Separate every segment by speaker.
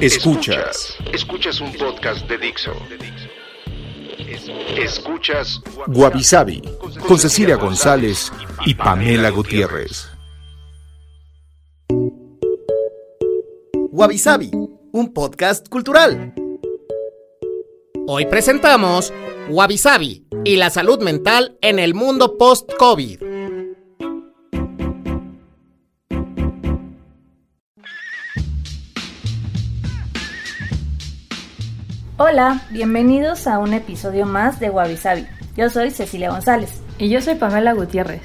Speaker 1: Escuchas. Escuchas un podcast de Dixo. Escuchas Guavisabi con Cecilia González y Pamela Gutiérrez.
Speaker 2: Wabi un podcast cultural.
Speaker 3: Hoy presentamos Wabi Sabi y la salud mental en el mundo post-COVID.
Speaker 4: Hola, bienvenidos a un episodio más de Wabi Sabi. Yo soy Cecilia González.
Speaker 5: Y yo soy Pamela Gutiérrez.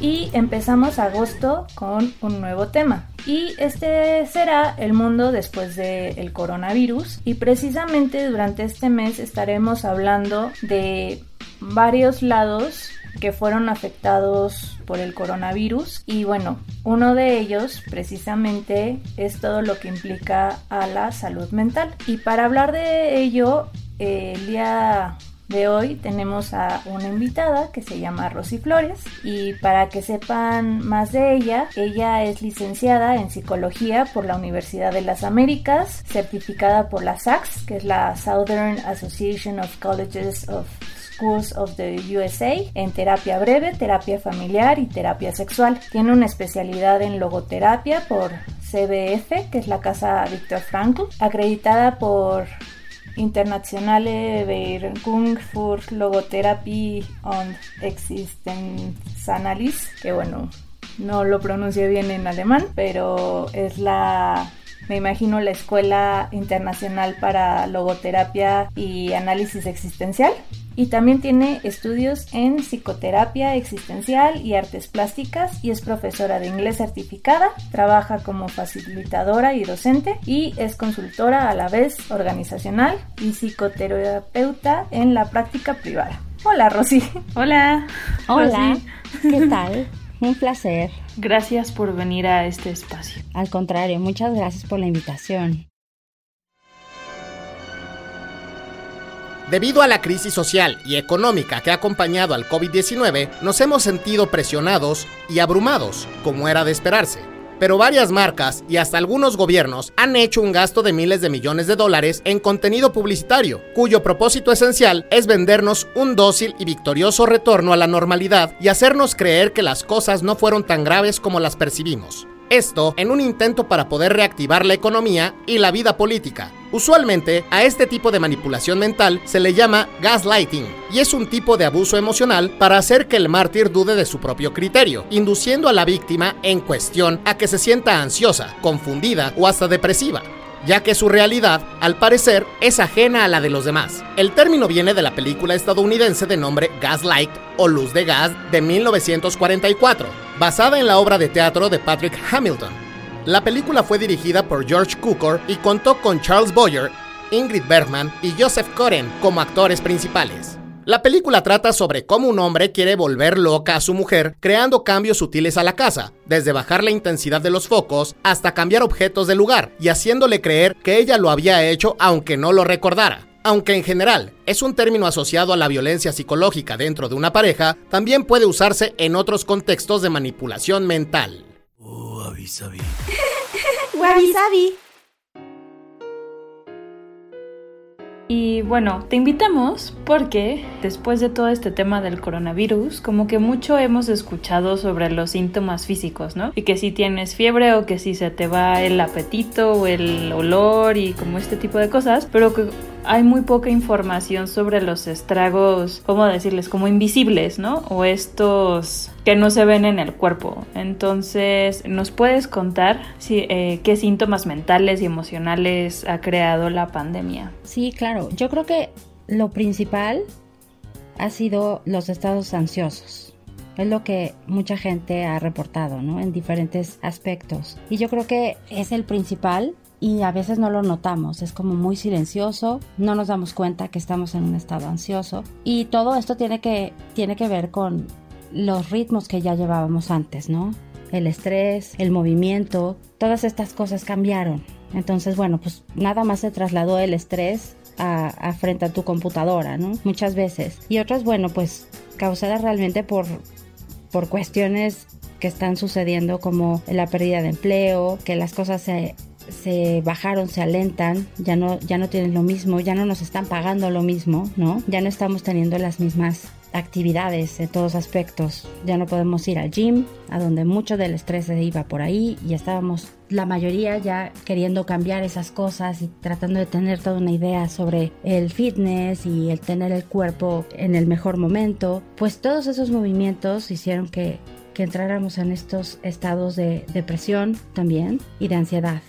Speaker 4: Y empezamos agosto con un nuevo tema. Y este será el mundo después del coronavirus. Y precisamente durante este mes estaremos hablando de varios lados que fueron afectados por el coronavirus y bueno, uno de ellos precisamente es todo lo que implica a la salud mental. Y para hablar de ello, el día de hoy tenemos a una invitada que se llama Rosy Flores y para que sepan más de ella, ella es licenciada en psicología por la Universidad de las Américas, certificada por la SACS, que es la Southern Association of Colleges of Schools of the USA en terapia breve, terapia familiar y terapia sexual. Tiene una especialidad en logoterapia por CBF, que es la Casa Víctor Frankl, acreditada por Internationale Vereinigung für Logotherapie und Existenzanalyse, que bueno, no lo pronuncio bien en alemán, pero es la me imagino la Escuela Internacional para Logoterapia y Análisis Existencial. Y también tiene estudios en psicoterapia existencial y artes plásticas y es profesora de inglés certificada, trabaja como facilitadora y docente y es consultora a la vez organizacional y psicoterapeuta en la práctica privada. Hola Rosy.
Speaker 5: Hola.
Speaker 6: Hola. ¿Qué tal? Un placer.
Speaker 5: Gracias por venir a este espacio.
Speaker 6: Al contrario, muchas gracias por la invitación.
Speaker 3: Debido a la crisis social y económica que ha acompañado al COVID-19, nos hemos sentido presionados y abrumados, como era de esperarse. Pero varias marcas y hasta algunos gobiernos han hecho un gasto de miles de millones de dólares en contenido publicitario, cuyo propósito esencial es vendernos un dócil y victorioso retorno a la normalidad y hacernos creer que las cosas no fueron tan graves como las percibimos. Esto en un intento para poder reactivar la economía y la vida política. Usualmente a este tipo de manipulación mental se le llama gaslighting y es un tipo de abuso emocional para hacer que el mártir dude de su propio criterio, induciendo a la víctima en cuestión a que se sienta ansiosa, confundida o hasta depresiva ya que su realidad, al parecer, es ajena a la de los demás. El término viene de la película estadounidense de nombre Gaslight o Luz de Gas de 1944, basada en la obra de teatro de Patrick Hamilton. La película fue dirigida por George Cukor y contó con Charles Boyer, Ingrid Bergman y Joseph Coren como actores principales. La película trata sobre cómo un hombre quiere volver loca a su mujer creando cambios sutiles a la casa, desde bajar la intensidad de los focos hasta cambiar objetos de lugar y haciéndole creer que ella lo había hecho aunque no lo recordara. Aunque en general es un término asociado a la violencia psicológica dentro de una pareja, también puede usarse en otros contextos de manipulación mental.
Speaker 7: Oh,
Speaker 5: Y bueno, te invitamos porque después de todo este tema del coronavirus, como que mucho hemos escuchado sobre los síntomas físicos, ¿no? Y que si tienes fiebre o que si se te va el apetito o el olor y como este tipo de cosas, pero que hay muy poca información sobre los estragos, ¿cómo decirles? Como invisibles, ¿no? O estos que no se ven en el cuerpo. Entonces, ¿nos puedes contar si, eh, qué síntomas mentales y emocionales ha creado la pandemia?
Speaker 6: Sí, claro. Yo creo que lo principal ha sido los estados ansiosos. Es lo que mucha gente ha reportado, ¿no? En diferentes aspectos. Y yo creo que es el principal y a veces no lo notamos, es como muy silencioso, no nos damos cuenta que estamos en un estado ansioso y todo esto tiene que, tiene que ver con los ritmos que ya llevábamos antes, ¿no? El estrés, el movimiento, todas estas cosas cambiaron. Entonces, bueno, pues nada más se trasladó el estrés a, frente a tu computadora, ¿no? Muchas veces. Y otras, bueno, pues causadas realmente por, por cuestiones que están sucediendo como la pérdida de empleo, que las cosas se se bajaron, se alentan, ya no, ya no tienen lo mismo, ya no nos están pagando lo mismo, ¿no? Ya no estamos teniendo las mismas actividades en todos aspectos. Ya no podemos ir al gym, a donde mucho del estrés se iba por ahí y estábamos la mayoría ya queriendo cambiar esas cosas y tratando de tener toda una idea sobre el fitness y el tener el cuerpo en el mejor momento. Pues todos esos movimientos hicieron que, que entráramos en estos estados de depresión también y de ansiedad.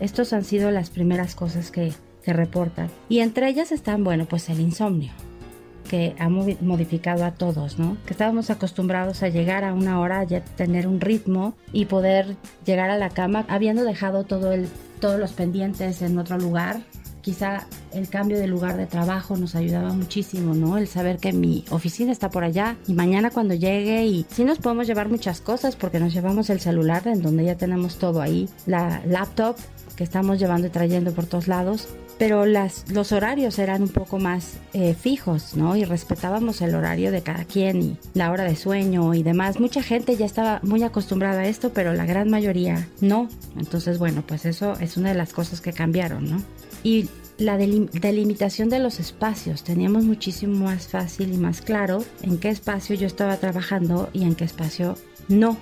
Speaker 6: Estos han sido las primeras cosas que, que reportan. Y entre ellas están, bueno, pues el insomnio que ha modificado a todos, ¿no? Que estábamos acostumbrados a llegar a una hora, ya tener un ritmo y poder llegar a la cama habiendo dejado todo el, todos los pendientes en otro lugar. Quizá el cambio de lugar de trabajo nos ayudaba muchísimo, ¿no? El saber que mi oficina está por allá y mañana cuando llegue y sí nos podemos llevar muchas cosas porque nos llevamos el celular en donde ya tenemos todo ahí, la laptop que estamos llevando y trayendo por todos lados, pero las, los horarios eran un poco más eh, fijos, ¿no? Y respetábamos el horario de cada quien y la hora de sueño y demás. Mucha gente ya estaba muy acostumbrada a esto, pero la gran mayoría no. Entonces, bueno, pues eso es una de las cosas que cambiaron, ¿no? Y la delimitación de los espacios. Teníamos muchísimo más fácil y más claro en qué espacio yo estaba trabajando y en qué espacio no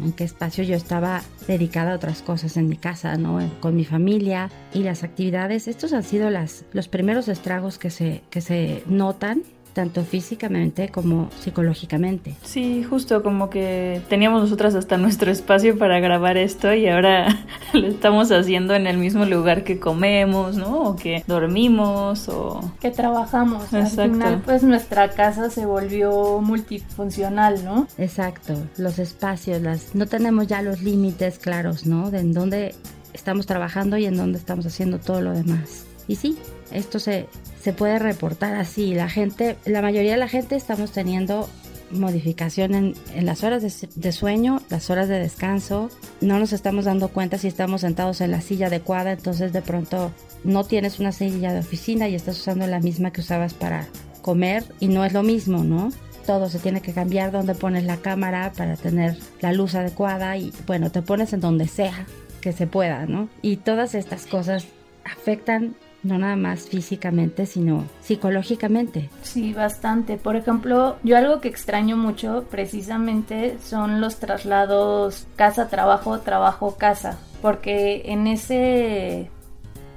Speaker 6: en qué espacio yo estaba dedicada a otras cosas en mi casa, ¿no? Con mi familia y las actividades. Estos han sido las, los primeros estragos que se, que se notan tanto físicamente como psicológicamente.
Speaker 5: Sí, justo como que teníamos nosotras hasta nuestro espacio para grabar esto y ahora lo estamos haciendo en el mismo lugar que comemos, ¿no? O que dormimos o
Speaker 4: que trabajamos. Al final pues nuestra casa se volvió multifuncional, ¿no?
Speaker 6: Exacto, los espacios, las no tenemos ya los límites claros, ¿no? De en dónde estamos trabajando y en dónde estamos haciendo todo lo demás. Y sí, esto se, se puede reportar así. La gente, la mayoría de la gente estamos teniendo modificación en, las horas de, de, sueño, las horas de descanso. No nos estamos dando cuenta si estamos sentados en la silla adecuada, entonces de pronto no tienes una silla de oficina y estás usando la misma que usabas para comer y no es lo mismo, ¿no? Todo se tiene que cambiar donde pones la cámara para tener la luz adecuada y bueno, te pones en donde sea que se pueda, ¿no? Y todas estas cosas afectan no nada más físicamente, sino psicológicamente.
Speaker 4: Sí, bastante. Por ejemplo, yo algo que extraño mucho precisamente son los traslados casa-trabajo, trabajo-casa, porque en ese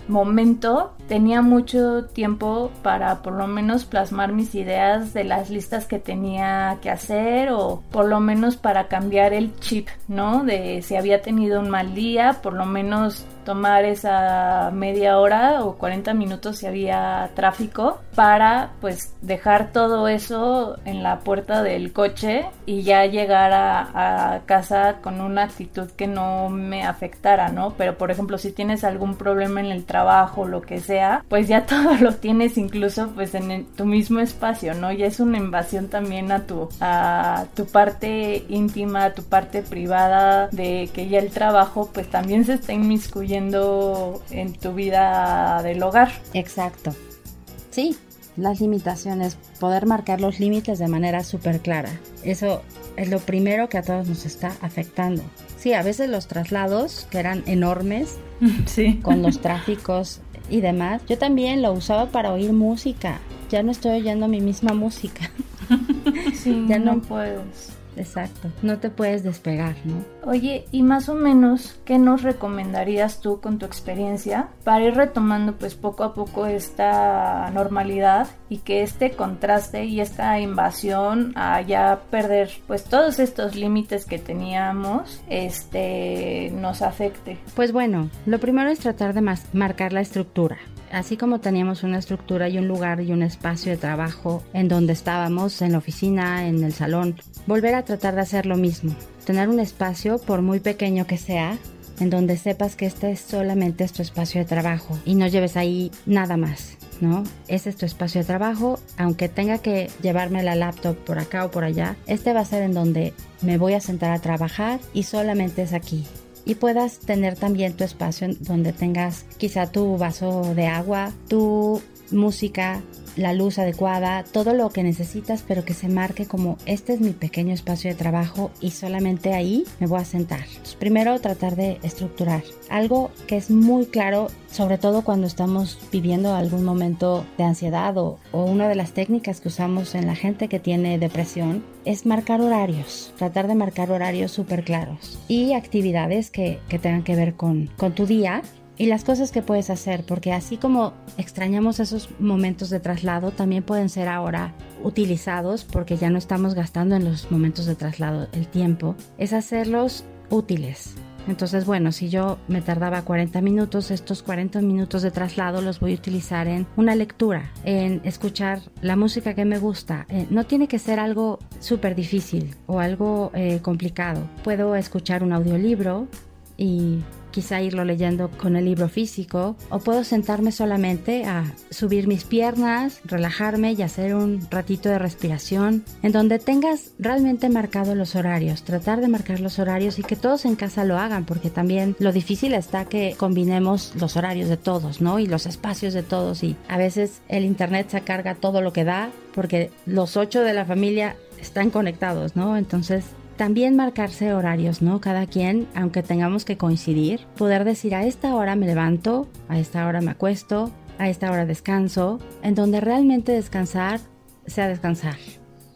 Speaker 4: momento tenía mucho tiempo para por lo menos plasmar mis ideas de las listas que tenía que hacer o por lo menos para cambiar el chip, ¿no? De si había tenido un mal día, por lo menos tomar esa media hora o 40 minutos si había tráfico para pues dejar todo eso en la puerta del coche y ya llegar a, a, casa con una actitud que no me afectara, ¿no? Pero por ejemplo si tienes algún problema en el trabajo, lo que sea, pues ya todo lo tienes incluso pues en tu mismo espacio, ¿no? Ya es una invasión también a tu, a tu parte íntima, a tu parte privada de que ya el trabajo pues también se está inmiscuyendo en tu vida del hogar.
Speaker 6: Exacto. Sí, las limitaciones, poder marcar los límites de manera súper clara. Eso es lo primero que a todos nos está afectando. Sí, a veces los traslados, que eran enormes, sí. con los tráficos y demás, yo también lo usaba para oír música. Ya no estoy oyendo mi misma música.
Speaker 4: Sí, ya no puedes
Speaker 6: exacto. No te puedes despegar, ¿no?
Speaker 4: Oye, y más o menos, ¿qué nos recomendarías tú con tu experiencia para ir retomando pues poco a poco esta normalidad y que este contraste y esta invasión a ya perder pues todos estos límites que teníamos, este, nos afecte?
Speaker 6: Pues bueno, lo primero es tratar de marcar la estructura así como teníamos una estructura y un lugar y un espacio de trabajo en donde estábamos, en la oficina, en el salón, volver a tratar de hacer lo mismo, tener un espacio, por muy pequeño que sea, en donde sepas que este es solamente tu espacio de trabajo y no lleves ahí nada más. ¿no? Ese es tu espacio de trabajo, aunque tenga que llevarme la laptop por acá o por allá, este va a ser en donde me voy a sentar a trabajar y solamente es aquí. Y puedas tener también tu espacio donde tengas quizá tu vaso de agua, tu música, la luz adecuada, todo lo que necesitas, pero que se marque como este es mi pequeño espacio de trabajo y solamente ahí me voy a sentar. primero tratar de estructurar algo que es muy claro, sobre todo cuando estamos viviendo algún momento de ansiedad o, una de las técnicas que usamos en la gente que tiene depresión es marcar horarios, tratar de marcar horarios súper claros y actividades que, que tengan que ver con, con tu día y las cosas que puedes hacer, porque así como extrañamos esos momentos de traslado, también pueden ser ahora utilizados, porque ya no estamos gastando en los momentos de traslado el tiempo, es hacerlos útiles. Entonces, bueno, si yo me tardaba 40 minutos, estos 40 minutos de traslado los voy a utilizar en una lectura, en escuchar la música que me gusta. Eh, no tiene que ser algo súper difícil o algo eh, complicado. Puedo escuchar un audiolibro y quizá irlo leyendo con el libro físico, o puedo sentarme solamente a subir mis piernas, relajarme y hacer un ratito de respiración, en donde tengas realmente marcado los horarios, tratar de marcar los horarios y que todos en casa lo hagan, porque también lo difícil está que combinemos los horarios de todos, ¿no? Y los espacios de todos y a veces el internet se carga todo lo que da porque los ocho de la familia están conectados, ¿no? Entonces también marcarse horarios, ¿no? Cada quien, aunque tengamos que coincidir, poder decir a esta hora me levanto, a esta hora me acuesto, a esta hora descanso, en donde realmente descansar sea descansar,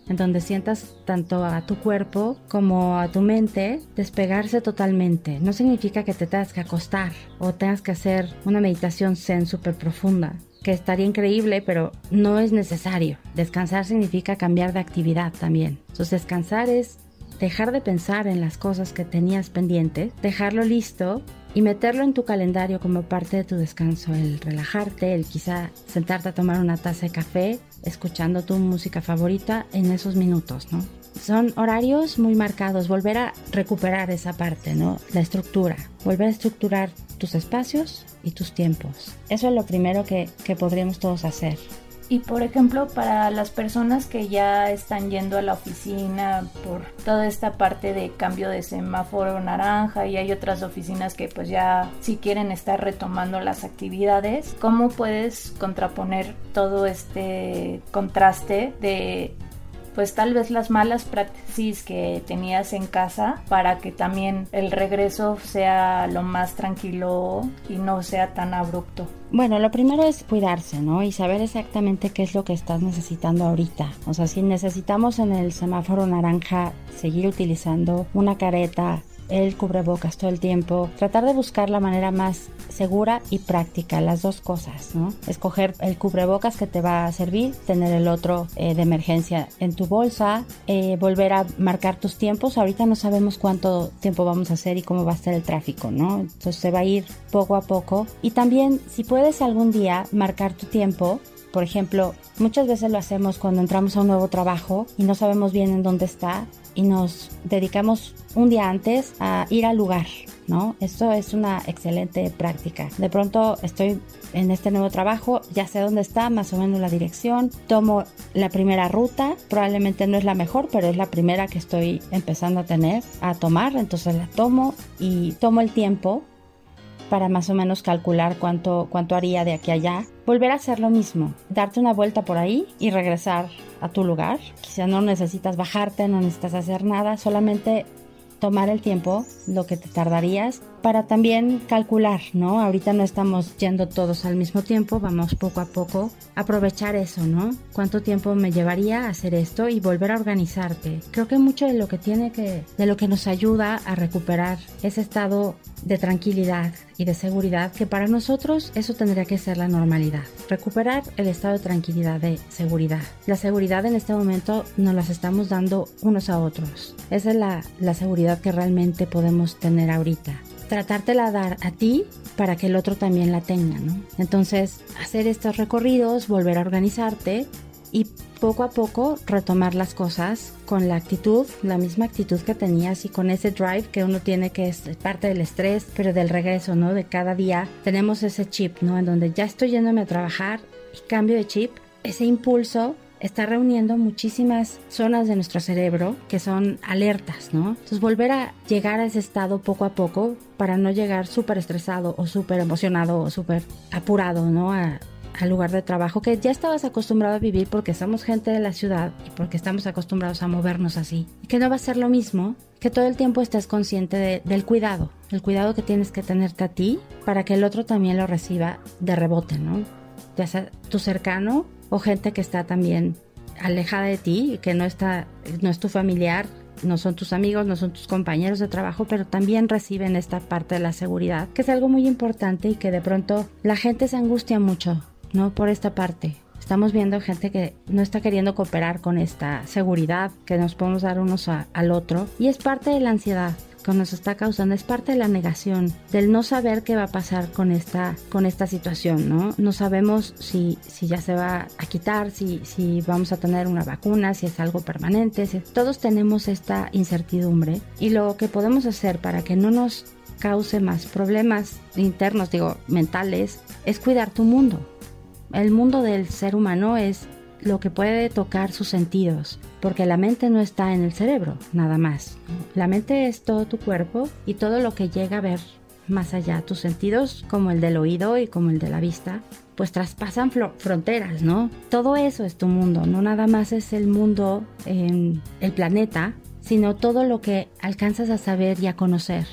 Speaker 6: en donde sientas tanto a tu cuerpo como a tu mente despegarse totalmente. No significa que te tengas que acostar o tengas que hacer una meditación zen súper profunda que estaría increíble, pero no es necesario. Descansar significa cambiar de actividad también. Entonces descansar es dejar de pensar en las cosas que tenías pendientes, dejarlo listo y meterlo en tu calendario como parte de tu descanso, el relajarte, el quizá sentarte a tomar una taza de café, escuchando tu música favorita en esos minutos, ¿no? Son horarios muy marcados, volver a recuperar esa parte, ¿no? La estructura, volver a estructurar tus espacios y tus tiempos. Eso es lo primero que, que podríamos todos hacer.
Speaker 4: Y por ejemplo, para las personas que ya están yendo a la oficina por toda esta parte de cambio de semáforo naranja y hay otras oficinas que pues ya si quieren estar retomando las actividades, ¿cómo puedes contraponer todo este contraste de pues tal vez las malas prácticas que tenías en casa para que también el regreso sea lo más tranquilo y no sea tan abrupto.
Speaker 6: Bueno, lo primero es cuidarse, ¿no? Y saber exactamente qué es lo que estás necesitando ahorita. O sea, si necesitamos en el semáforo naranja seguir utilizando una careta el cubrebocas todo el tiempo, tratar de buscar la manera más segura y práctica, las dos cosas, ¿no? Escoger el cubrebocas que te va a servir, tener el otro eh, de emergencia en tu bolsa, eh, volver a marcar tus tiempos. Ahorita no sabemos cuánto tiempo vamos a hacer y cómo va a estar el tráfico, ¿no? Entonces se va a ir poco a poco. Y también, si puedes algún día marcar tu tiempo, por ejemplo, muchas veces lo hacemos cuando entramos a un nuevo trabajo y no sabemos bien en dónde está y nos dedicamos un día antes a ir al lugar, ¿no? Esto es una excelente práctica. De pronto estoy en este nuevo trabajo, ya sé dónde está, más o menos la dirección, tomo la primera ruta, probablemente no es la mejor, pero es la primera que estoy empezando a tener, a tomar, entonces la tomo y tomo el tiempo para más o menos calcular cuánto, cuánto haría de aquí a allá. Volver a hacer lo mismo, darte una vuelta por ahí y regresar a tu lugar. Quizá no necesitas bajarte, no necesitas hacer nada, solamente tomar el tiempo, lo que te tardarías, para también calcular, ¿no? Ahorita no estamos yendo todos al mismo tiempo, vamos poco a poco, aprovechar eso, ¿no? ¿Cuánto tiempo me llevaría hacer esto y volver a organizarte? Creo que mucho de lo que tiene que, de lo que nos ayuda a recuperar ese estado de tranquilidad y de seguridad que para nosotros eso tendría que ser la normalidad. Recuperar el estado de tranquilidad, de seguridad. La seguridad en este momento nos las estamos dando unos a otros. Esa es la, la seguridad que realmente podemos tener ahorita. Tratártela dar a ti para que el otro también la tenga, ¿no? Entonces, hacer estos recorridos, volver a organizarte y poco a poco retomar las cosas con la actitud, la misma actitud que tenías y con ese drive que uno tiene que es parte del estrés, pero del regreso, ¿no? De cada día tenemos ese chip, ¿no? En donde ya estoy yéndome a trabajar y cambio de chip, ese impulso está reuniendo muchísimas zonas de nuestro cerebro que son alertas, ¿no? Entonces volver a llegar a ese estado poco a poco para no llegar súper estresado o súper emocionado o súper apurado, ¿no? al lugar de trabajo que ya estabas acostumbrado a vivir porque somos gente de la ciudad y porque estamos acostumbrados a movernos así. Que no va a ser lo mismo que todo el tiempo estés consciente del cuidado, el cuidado que tienes que tenerte a ti para que el otro también lo reciba de rebote, ¿no? Ya sea tu cercano o gente que está también alejada de ti, que no está, no es tu familiar, no son tus amigos, no son tus compañeros de trabajo, pero también reciben esta parte de la seguridad, que es algo muy importante y que de pronto la gente se angustia mucho, ¿no? Por esta parte. Estamos viendo gente que no está queriendo cooperar con esta seguridad que nos podemos dar unos al otro y es parte de la ansiedad que nos está causando es parte de la negación, del no saber qué va a pasar con esta, con esta situación, ¿no? No sabemos si, si ya se va a quitar, si, si vamos a tener una vacuna, si es algo permanente, todos tenemos esta incertidumbre y lo que podemos hacer para que no nos cause más problemas internos, digo, mentales, es cuidar tu mundo. El mundo del ser humano es lo que puede tocar sus sentidos, porque la mente no está en el cerebro, nada más. La mente es todo tu cuerpo y todo lo que llega a ver más allá. Tus sentidos, como el del oído y como el de la vista, pues traspasan fronteras, ¿no? Todo eso es tu mundo, no nada más es el mundo en el planeta, sino todo lo que alcanzas a saber y a conocer.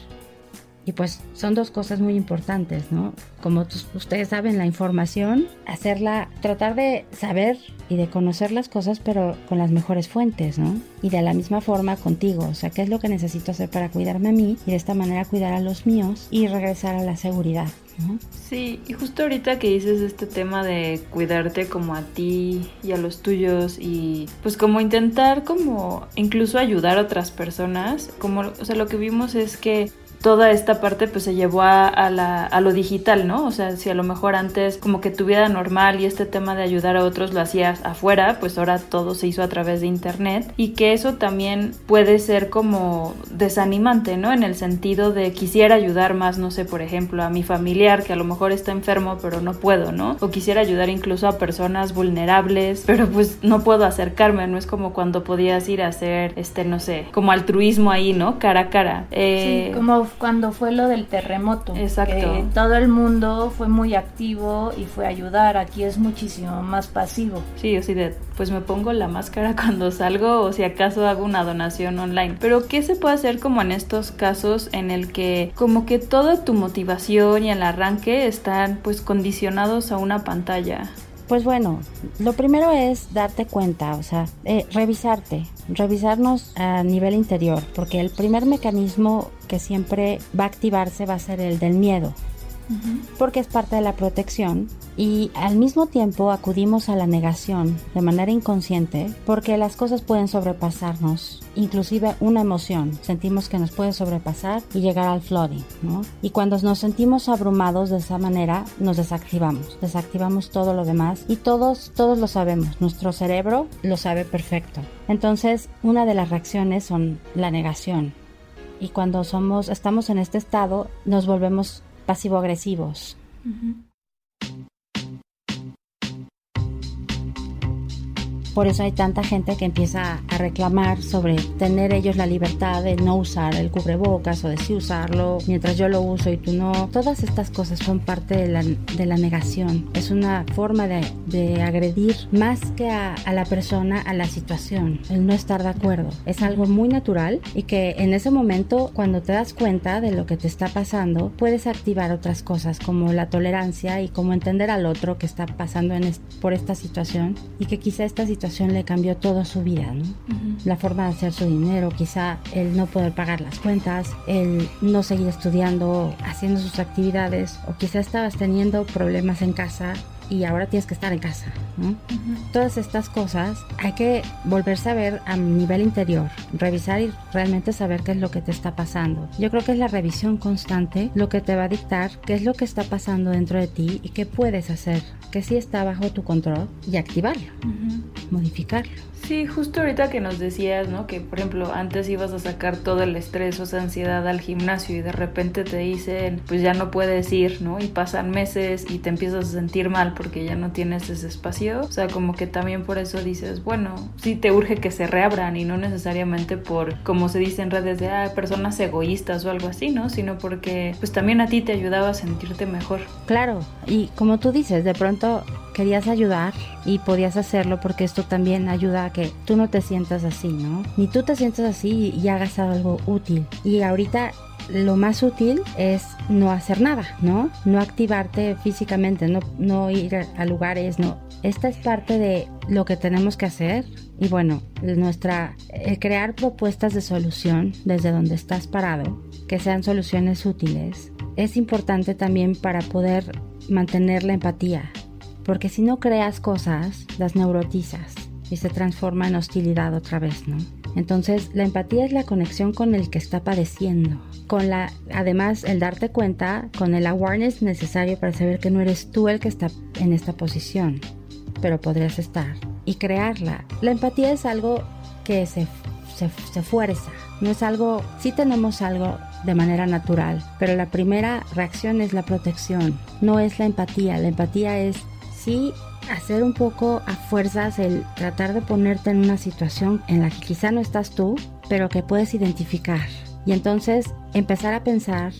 Speaker 6: Y pues son dos cosas muy importantes, ¿no? Como ustedes saben, la información, hacerla, tratar de saber y de conocer las cosas, pero con las mejores fuentes, ¿no? Y de la misma forma contigo, o sea, ¿qué es lo que necesito hacer para cuidarme a mí y de esta manera cuidar a los míos y regresar a la seguridad? ¿no?
Speaker 5: Sí, y justo ahorita que dices este tema de cuidarte como a ti y a los tuyos y pues como intentar como incluso ayudar a otras personas, como, o sea, lo que vimos es que toda esta parte pues se llevó a, la, a, lo digital, ¿no? O sea, si a lo mejor antes como que tu vida normal y este tema de ayudar a otros lo hacías afuera, pues ahora todo se hizo a través de internet y que eso también puede ser como desanimante, ¿no? En el sentido de quisiera ayudar más, no sé, por ejemplo, a mi familiar que a lo mejor está enfermo pero no puedo, ¿no? O quisiera ayudar incluso a personas vulnerables, pero pues no puedo acercarme, no es como cuando podías ir a hacer, este, no sé, como altruismo ahí, ¿no? Cara a cara.
Speaker 4: Eh, sí, como cuando fue lo del terremoto.
Speaker 5: Exacto. Que
Speaker 4: todo el mundo fue muy activo y fue a ayudar. Aquí es muchísimo más pasivo.
Speaker 5: Sí, o de, pues me pongo la máscara cuando salgo o si acaso hago una donación online. Pero ¿qué se puede hacer como en estos casos en el que como que toda tu motivación y el arranque están pues condicionados a una pantalla?
Speaker 6: Pues bueno, lo primero es darte cuenta, o sea, eh, revisarte, revisarnos a nivel interior, porque el primer mecanismo que siempre va a activarse va a ser el del miedo porque es parte de la protección y al mismo tiempo acudimos a la negación de manera inconsciente porque las cosas pueden sobrepasarnos, inclusive una emoción, sentimos que nos puede sobrepasar y llegar al flooding, ¿no? Y cuando nos sentimos abrumados de esa manera, nos desactivamos, desactivamos todo lo demás y todos, todos lo sabemos, nuestro cerebro lo sabe perfecto. Entonces, una de las reacciones son la negación, y cuando somos estamos en este estado nos volvemos pasivo-agresivos. Por eso hay tanta gente que empieza a reclamar sobre tener ellos la libertad de no usar el cubrebocas o de sí usarlo mientras yo lo uso y tú no. Todas estas cosas son parte de la, negación. Es una forma de, agredir más que a, a, la persona, a la situación, el no estar de acuerdo. Es algo muy natural y que en ese momento, cuando te das cuenta de lo que te está pasando, puedes activar otras cosas como la tolerancia y como entender al otro que está pasando en por esta situación y que quizá esta situación le cambió toda su vida, ¿no? La forma de hacer su dinero, quizá el no poder pagar las cuentas, el no seguir estudiando, haciendo sus actividades, o quizá estabas teniendo problemas en casa y ahora tienes que estar en casa. Todas estas cosas hay que volverse a ver a nivel interior, revisar y realmente saber qué es lo que te está pasando. Yo creo que es la revisión constante lo que te va a dictar qué es lo que está pasando dentro de ti y qué puedes hacer, que sí está bajo tu control y activarlo, modificarlo.
Speaker 5: Sí, justo ahorita que nos decías, ¿no? Que por ejemplo antes ibas a sacar todo el estrés o esa ansiedad al gimnasio y de repente te dicen, pues ya no puedes ir, ¿no? Y pasan meses y te empiezas a sentir mal porque ya no tienes ese espacio. O sea, como que también por eso dices, bueno, sí te urge que se reabran y no necesariamente por, como se dice en redes de, ah, personas egoístas o algo así, ¿no? Sino porque pues también a ti te ayudaba a sentirte mejor.
Speaker 6: Claro, y como tú dices, de pronto querías ayudar y podías hacerlo porque esto también ayuda a que tú no te sientas así, ¿no? Ni tú te sientas así y hagas algo útil. Y ahorita lo más útil es no hacer nada, ¿no? No activarte físicamente, no, no ir a lugares, no. Esta es parte de lo que tenemos que hacer y bueno, nuestra crear propuestas de solución desde donde estás parado, que sean soluciones útiles, es importante también para poder mantener la empatía, porque si no creas cosas, las neurotizas y se transforma en hostilidad otra vez, ¿no? Entonces, la empatía es la conexión con el que está padeciendo, con la además el darte cuenta con el awareness necesario para saber que no eres tú el que está en esta posición, pero podrías estar y crearla. La empatía es algo que se se, se fuerza, no es algo, sí tenemos algo de manera natural, pero la primera reacción es la protección, no es la empatía, la empatía es sí hacer un poco a fuerzas el tratar de ponerte en una situación en la que quizá no estás tú, pero que puedes identificar. Y entonces empezar a pensar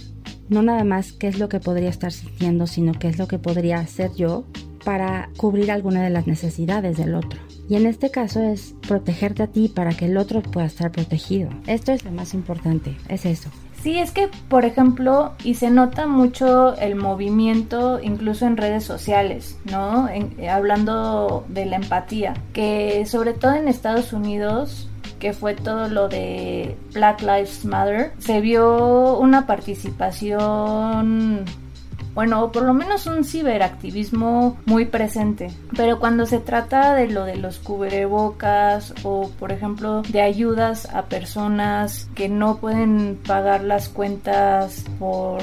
Speaker 6: no nada más qué es lo que podría estar sintiendo, sino qué es lo que podría hacer yo para cubrir alguna de las necesidades del otro. Y en este caso es protegerte a ti para que el otro pueda estar protegido. Esto es lo más importante, es eso.
Speaker 4: Sí, es que, por ejemplo, y se nota mucho el movimiento incluso en redes sociales, ¿no? hablando de la empatía, que sobre todo en Estados Unidos que fue todo lo de Black Lives Matter, se vio una participación bueno, por lo menos un ciberactivismo muy presente. Pero cuando se trata de lo de los cubrebocas o, por ejemplo, de ayudas a personas que no pueden pagar las cuentas por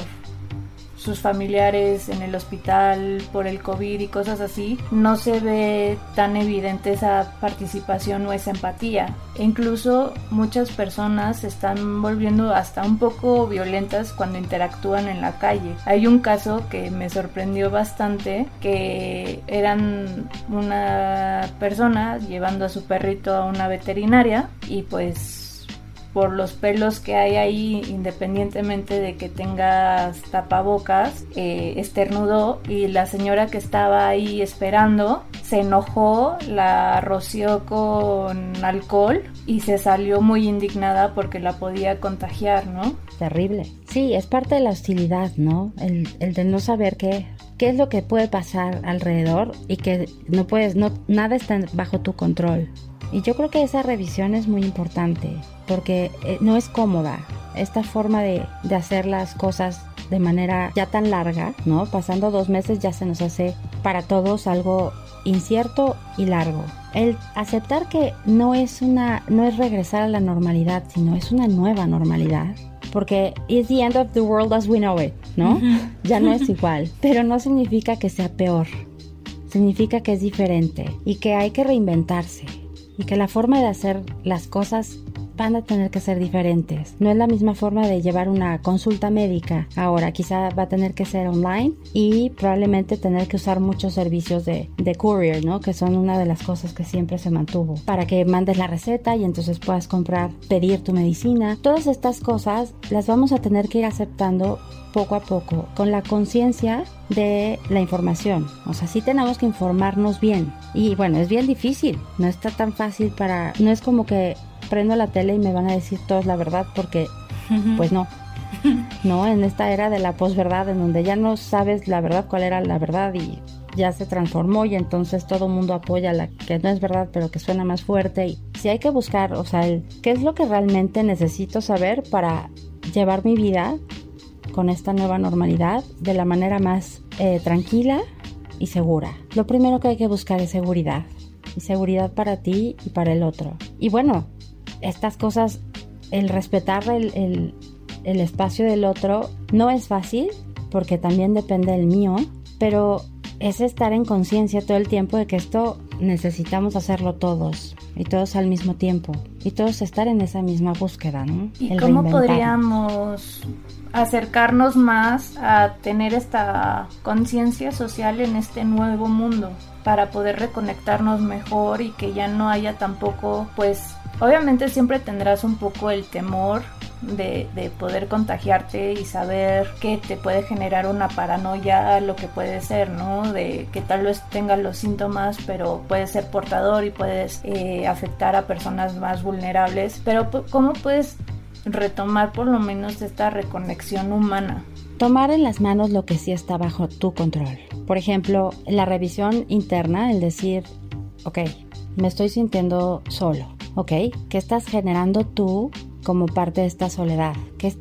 Speaker 4: sus familiares en el hospital por el COVID y cosas así, no se ve tan evidente esa participación o esa empatía. E incluso muchas personas se están volviendo hasta un poco violentas cuando interactúan en la calle. Hay un caso que me sorprendió bastante que eran una persona llevando a su perrito a una veterinaria y pues por los pelos que hay ahí, independientemente de que tengas tapabocas, eh, esternudó y la señora que estaba ahí esperando se enojó, la roció con alcohol y se salió muy indignada porque la podía contagiar, ¿no?
Speaker 6: Terrible. Sí, es parte de la hostilidad, ¿no? El, el de no saber qué, qué es lo que puede pasar alrededor y que no puedes, no, nada está bajo tu control. Y yo creo que esa revisión es muy importante porque eh, no es cómoda. Esta forma de, de, hacer las cosas de manera ya tan larga, ¿no? Pasando dos meses ya se nos hace para todos algo incierto y largo. El aceptar que no es una, no es regresar a la normalidad, sino es una nueva normalidad. Porque it's the end of the world as we know it, ¿no? Ya no es igual. Pero no significa que sea peor. Significa que es diferente y que hay que reinventarse y que la forma de hacer las cosas van a tener que ser diferentes. No es la misma forma de llevar una consulta médica. Ahora quizá va a tener que ser online y probablemente tener que usar muchos servicios de, de courier, ¿no? Que son una de las cosas que siempre se mantuvo. Para que mandes la receta y entonces puedas comprar, pedir tu medicina. Todas estas cosas las vamos a tener que ir aceptando poco a poco, con la conciencia de la información. O sea, sí tenemos que informarnos bien. Y bueno, es bien difícil, no está tan fácil para... No es como que prendo la tele y me van a decir todos la verdad porque, pues no. No, en esta era de la posverdad, en donde ya no sabes la verdad cuál era la verdad y ya se transformó y entonces todo el mundo apoya la que no es verdad pero que suena más fuerte y si hay que buscar, o sea, qué es lo que realmente necesito saber para llevar mi vida con esta nueva normalidad de la manera más eh, tranquila y segura. Lo primero que hay que buscar es seguridad. Y seguridad para ti y para el otro. Y bueno, estas cosas, el respetar el, el espacio del otro no es fácil porque también depende del mío, pero es estar en conciencia todo el tiempo de que esto necesitamos hacerlo todos y todos al mismo tiempo y todos estar en esa misma búsqueda, ¿no?
Speaker 4: ¿Y cómo podríamos acercarnos más a tener esta conciencia social en este nuevo mundo para poder reconectarnos mejor y que ya no haya tampoco pues obviamente siempre tendrás un poco el temor de, de, poder contagiarte y saber que te puede generar una paranoia lo que puede ser, ¿no? De que tal vez tengas los síntomas, pero puedes ser portador y puedes eh, afectar a personas más vulnerables. Pero ¿cómo puedes retomar por lo menos esta reconexión humana?
Speaker 6: Tomar en las manos lo que sí está bajo tu control. Por ejemplo, la revisión interna, el decir, ok, me estoy sintiendo solo, ok, ¿qué estás generando tú como parte de esta soledad. ¿Qué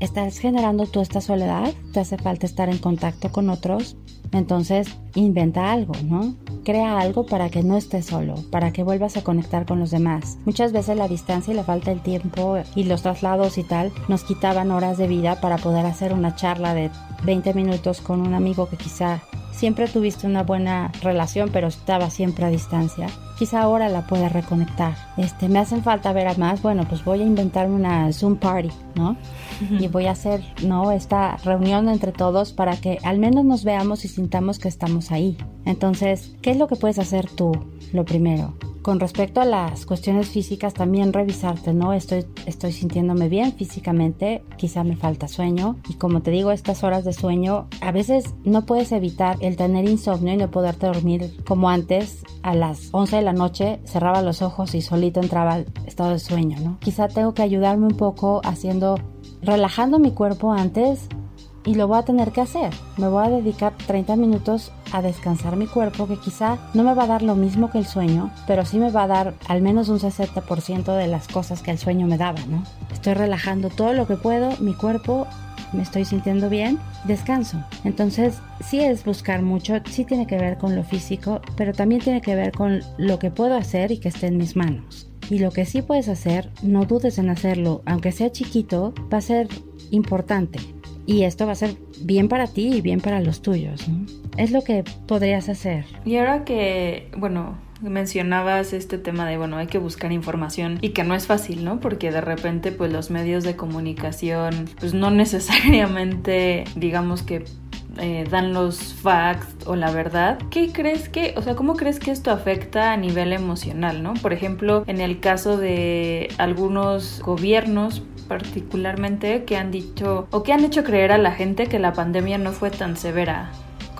Speaker 6: estás generando tú esta soledad? ¿Te hace falta estar en contacto con otros? Entonces, inventa algo, ¿no? Crea algo para que no estés solo, para que vuelvas a conectar con los demás. Muchas veces la distancia y la falta del tiempo y los traslados y tal nos quitaban horas de vida para poder hacer una charla de 20 minutos con un amigo que quizá siempre tuviste una buena relación, pero estaba siempre a distancia. Quizá ahora la pueda reconectar. Este, me hacen falta ver a más. Bueno, pues voy a inventar una Zoom party, ¿no? Y voy a hacer, ¿no? Esta reunión entre todos para que al menos nos veamos y sintamos que estamos ahí. Entonces, ¿qué es lo que puedes hacer tú? Lo primero, con respecto a las cuestiones físicas, también revisarte, ¿no? Estoy, estoy sintiéndome bien físicamente, quizá me falta sueño. Y como te digo, estas horas de sueño, a veces no puedes evitar el tener insomnio y no poderte dormir como antes. A las 11 de la noche cerraba los ojos y solito entraba al estado de sueño, ¿no? Quizá tengo que ayudarme un poco haciendo, relajando mi cuerpo antes y lo voy a tener que hacer. Me voy a dedicar 30 minutos a descansar mi cuerpo que quizá no me va a dar lo mismo que el sueño, pero sí me va a dar al menos un 60% de las cosas que el sueño me daba, ¿no? Estoy relajando todo lo que puedo, mi cuerpo, me estoy sintiendo bien, descanso. Entonces, sí es buscar mucho, sí tiene que ver con lo físico, pero también tiene que ver con lo que puedo hacer y que esté en mis manos. Y lo que sí puedes hacer, no dudes en hacerlo, aunque sea chiquito, va a ser importante y esto va a ser bien para ti y bien para los tuyos. Es lo que podrías hacer.
Speaker 5: Y ahora que, bueno, mencionabas este tema de, bueno, hay que buscar información y que no es fácil, ¿no? Porque de repente, pues los medios de comunicación, pues no necesariamente, digamos que eh, dan los facts o la verdad, ¿qué crees que, o sea, cómo crees que esto afecta a nivel emocional, ¿no? Por ejemplo, en el caso de algunos gobiernos, particularmente que han dicho o que han hecho creer a la gente que la pandemia no fue tan severa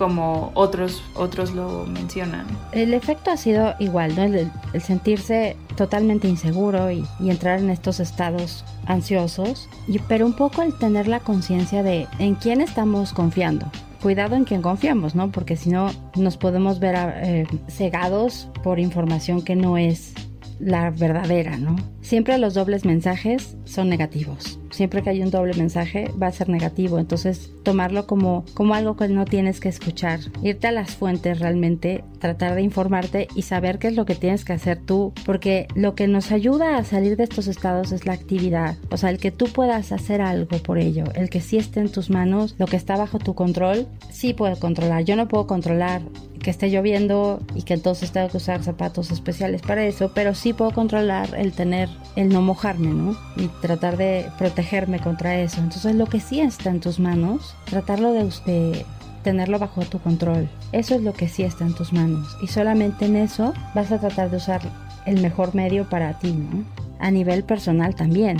Speaker 5: como otros otros lo mencionan.
Speaker 6: El efecto ha sido igual. El, sentirse totalmente inseguro y, entrar en estos estados ansiosos, y, pero un poco el tener la conciencia de en quién estamos confiando. Cuidado en quién confiamos, ¿no? Porque si no nos podemos ver eh, cegados por información que no es la verdadera, ¿no? Siempre los dobles mensajes son negativos. Siempre que hay un doble mensaje va a ser negativo. Entonces tomarlo como, como algo que no tienes que escuchar. Irte a las fuentes realmente, tratar de informarte y saber qué es lo que tienes que hacer tú. Porque lo que nos ayuda a salir de estos estados es la actividad. O sea, el que tú puedas hacer algo por ello. El que sí esté en tus manos, lo que está bajo tu control, sí puedo controlar. Yo no puedo controlar que esté lloviendo y que entonces tengo que usar zapatos especiales para eso, pero sí puedo controlar el tener, el no mojarme, ¿no? Y tratar de protegerme contra eso. Entonces lo que sí está en tus manos, tratarlo de, usted tenerlo bajo tu control. Eso es lo que sí está en tus manos. Y solamente en eso vas a tratar de usar el mejor medio para ti. A nivel personal también.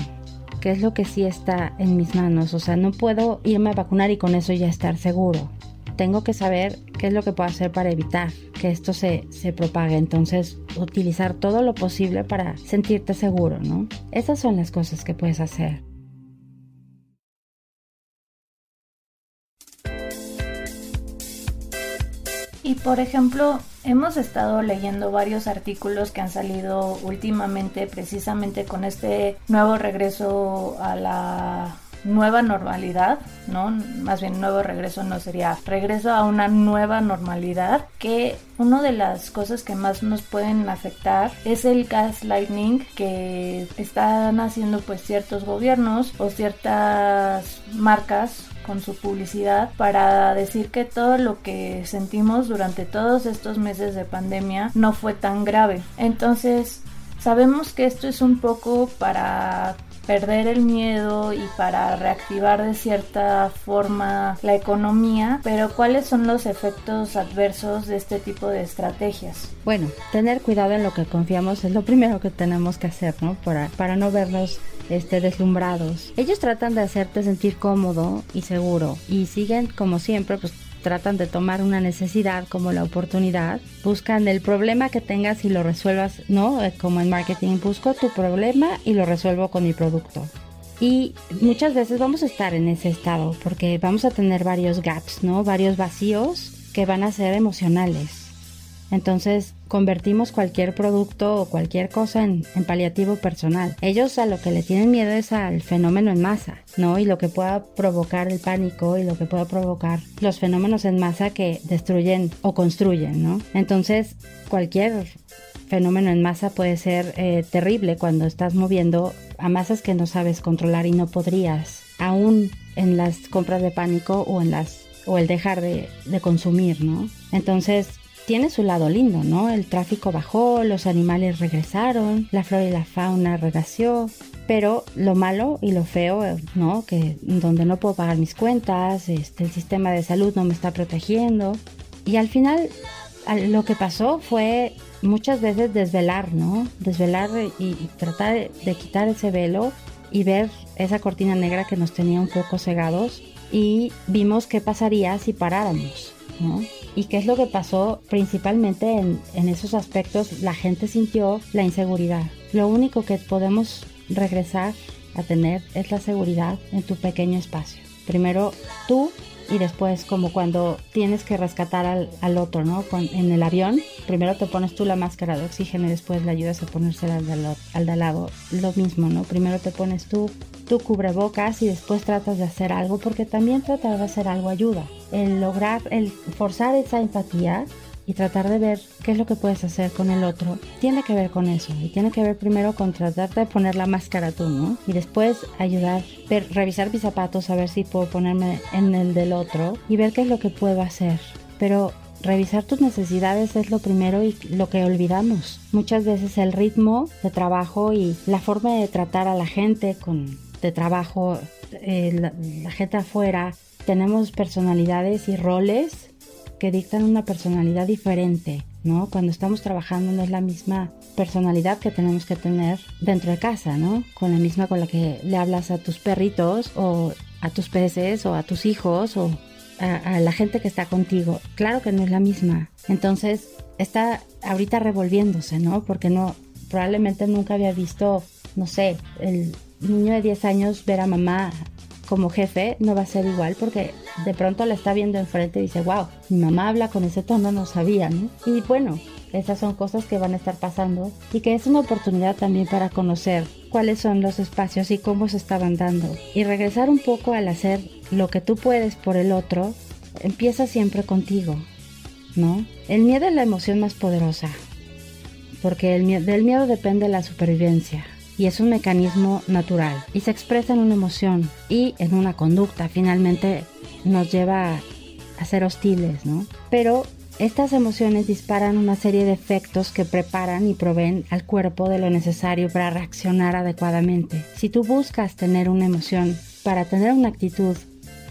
Speaker 6: ¿Qué es lo que sí está en mis manos? O sea, no puedo irme a vacunar y con eso ya estar seguro tengo que saber qué es lo que puedo hacer para evitar que esto se, se propague. Entonces, utilizar todo lo posible para sentirte seguro, ¿no? Esas son las cosas que puedes hacer.
Speaker 4: Y por ejemplo, hemos estado leyendo varios artículos que han salido últimamente precisamente con este nuevo regreso a la nueva normalidad, ¿no? Más bien nuevo regreso no sería regreso a una nueva normalidad que una de las cosas que más nos pueden afectar es el gaslighting que están haciendo pues ciertos gobiernos o ciertas marcas con su publicidad para decir que todo lo que sentimos durante todos estos meses de pandemia no fue tan grave. Entonces, sabemos que esto es un poco para perder el miedo y para reactivar de cierta forma la economía, pero ¿cuáles son los efectos adversos de este tipo de estrategias?
Speaker 6: Bueno, tener cuidado en lo que confiamos es lo primero que tenemos que hacer, ¿no? Para, para no vernos este, deslumbrados. Ellos tratan de hacerte sentir cómodo y seguro y siguen como siempre, pues tratan de tomar una necesidad como la oportunidad, buscan el problema que tengas y lo resuelvas, ¿no? Eh, como en marketing, busco tu problema y lo resuelvo con mi producto. Y muchas veces vamos a estar en ese estado porque vamos a tener varios gaps, ¿no? Varios vacíos que van a ser emocionales. Entonces convertimos cualquier producto o cualquier cosa en, paliativo personal. Ellos a lo que le tienen miedo es al fenómeno en masa, ¿no? Y lo que pueda provocar el pánico y lo que pueda provocar los fenómenos en masa que destruyen o construyen, ¿no? Entonces cualquier fenómeno en masa puede ser eh, terrible cuando estás moviendo a masas que no sabes controlar y no podrías, aún en las compras de pánico o en las o el dejar de, de consumir, ¿no? Entonces tiene su lado lindo, ¿no? El tráfico bajó, los animales regresaron, la flora y la fauna renació, pero lo malo y lo feo, ¿no? Que donde no puedo pagar mis cuentas, este, el sistema de salud no me está protegiendo. Y al final lo que pasó fue muchas veces desvelar, ¿no? Desvelar y, tratar de quitar ese velo y ver esa cortina negra que nos tenía un poco cegados y vimos qué pasaría si paráramos, ¿no? ¿Y qué es lo que pasó principalmente en, esos aspectos? La gente sintió la inseguridad. Lo único que podemos regresar a tener es la seguridad en tu pequeño espacio. Primero tú y después como cuando tienes que rescatar al, otro, ¿no? en el avión, primero te pones tú la máscara de oxígeno y después le ayudas a ponérsela al, al de al lado. Lo mismo, ¿no? Primero te pones tú tu cubrebocas y después tratas de hacer algo porque también tratar de hacer algo ayuda. El lograr, el forzar esa empatía y tratar de ver qué es lo que puedes hacer con el otro, tiene que ver con eso. Y tiene que ver primero con tratar de poner la máscara tú, ¿no? Y después ayudar, ver, revisar mis zapatos, a ver si puedo ponerme en el del otro y ver qué es lo que puedo hacer. Pero revisar tus necesidades es lo primero y lo que olvidamos. Muchas veces el ritmo de trabajo y la forma de tratar a la gente con de trabajo, eh, la, la gente afuera, tenemos personalidades y roles que dictan una personalidad diferente, ¿no? Cuando estamos trabajando no es la misma personalidad que tenemos que tener dentro de casa, ¿no? Con la misma con la que le hablas a tus perritos o a tus peces o a tus hijos o a, la gente que está contigo. Claro que no es la misma. Entonces está ahorita revolviéndose, ¿no? Porque no, probablemente nunca había visto, no sé, el niño de 10 años ver a mamá como jefe no va a ser igual porque de pronto la está viendo enfrente y dice, wow, mi mamá habla con ese tono, no sabía, ¿no? Y bueno, esas son cosas que van a estar pasando y que es una oportunidad también para conocer cuáles son los espacios y cómo se estaban dando. Y regresar un poco al hacer lo que tú puedes por el otro, empieza siempre contigo, ¿no? El miedo es la emoción más poderosa, porque el del miedo depende la supervivencia y es un mecanismo natural y se expresa en una emoción y en una conducta. Finalmente nos lleva a ser hostiles, ¿no? Pero estas emociones disparan una serie de efectos que preparan y proveen al cuerpo de lo necesario para reaccionar adecuadamente. Si tú buscas tener una emoción para tener una actitud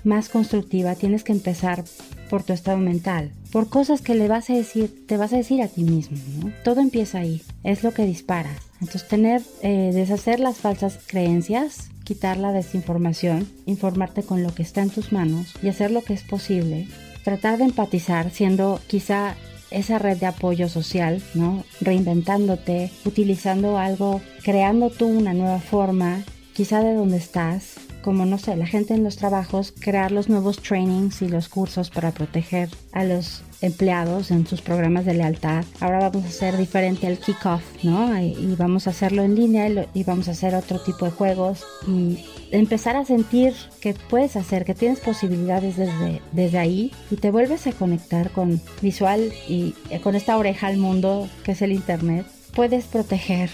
Speaker 6: más constructiva, tienes que empezar por tu estado mental, por cosas que le vas a decir, te vas a decir a ti mismo, ¿no? Todo empieza ahí, es lo que disparas. Entonces tener, eh, deshacer las falsas creencias, quitar la desinformación, informarte con lo que está en tus manos y hacer lo que es posible. Tratar de empatizar siendo quizá esa red de apoyo social, ¿no? Reinventándote, utilizando algo, creando tú una nueva forma, quizá de donde estás, como no sé, la gente en los trabajos, crear los nuevos trainings y los cursos para proteger a los empleados en sus programas de lealtad. Ahora vamos a hacer diferente el kickoff, ¿no? Y, vamos a hacerlo en línea y, vamos a hacer otro tipo de juegos y empezar a sentir que puedes hacer, que tienes posibilidades desde, desde ahí y te vuelves a conectar con visual y con esta oreja al mundo que es el Internet. Puedes proteger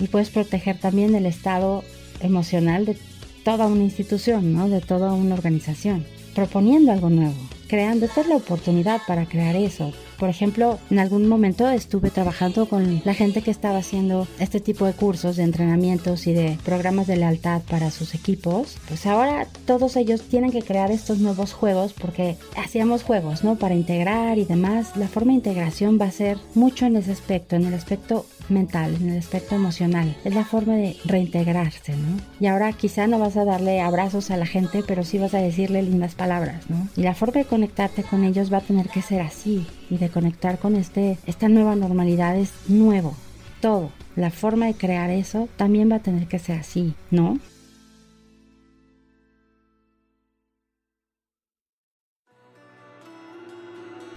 Speaker 6: y puedes proteger también el estado emocional de toda una institución, ¿no? De toda una organización, proponiendo algo nuevo, es la oportunidad para crear eso, por ejemplo, en algún momento estuve trabajando con la gente que estaba haciendo este tipo de cursos de entrenamientos y de programas de lealtad para sus equipos. Pues ahora todos ellos tienen que crear estos nuevos juegos porque hacíamos juegos, ¿no? Para integrar y demás. La forma de integración va a ser mucho en ese aspecto, en el aspecto mental, en el aspecto emocional. Es la forma de reintegrarse, ¿no? Y ahora quizá no vas a darle abrazos a la gente, pero sí vas a decirle lindas palabras, ¿no? Y la forma de conectarte con ellos va a tener que ser así, y de conectar con este, esta nueva normalidad es nuevo. Todo. La forma de crear eso también va a tener que ser así, ¿no?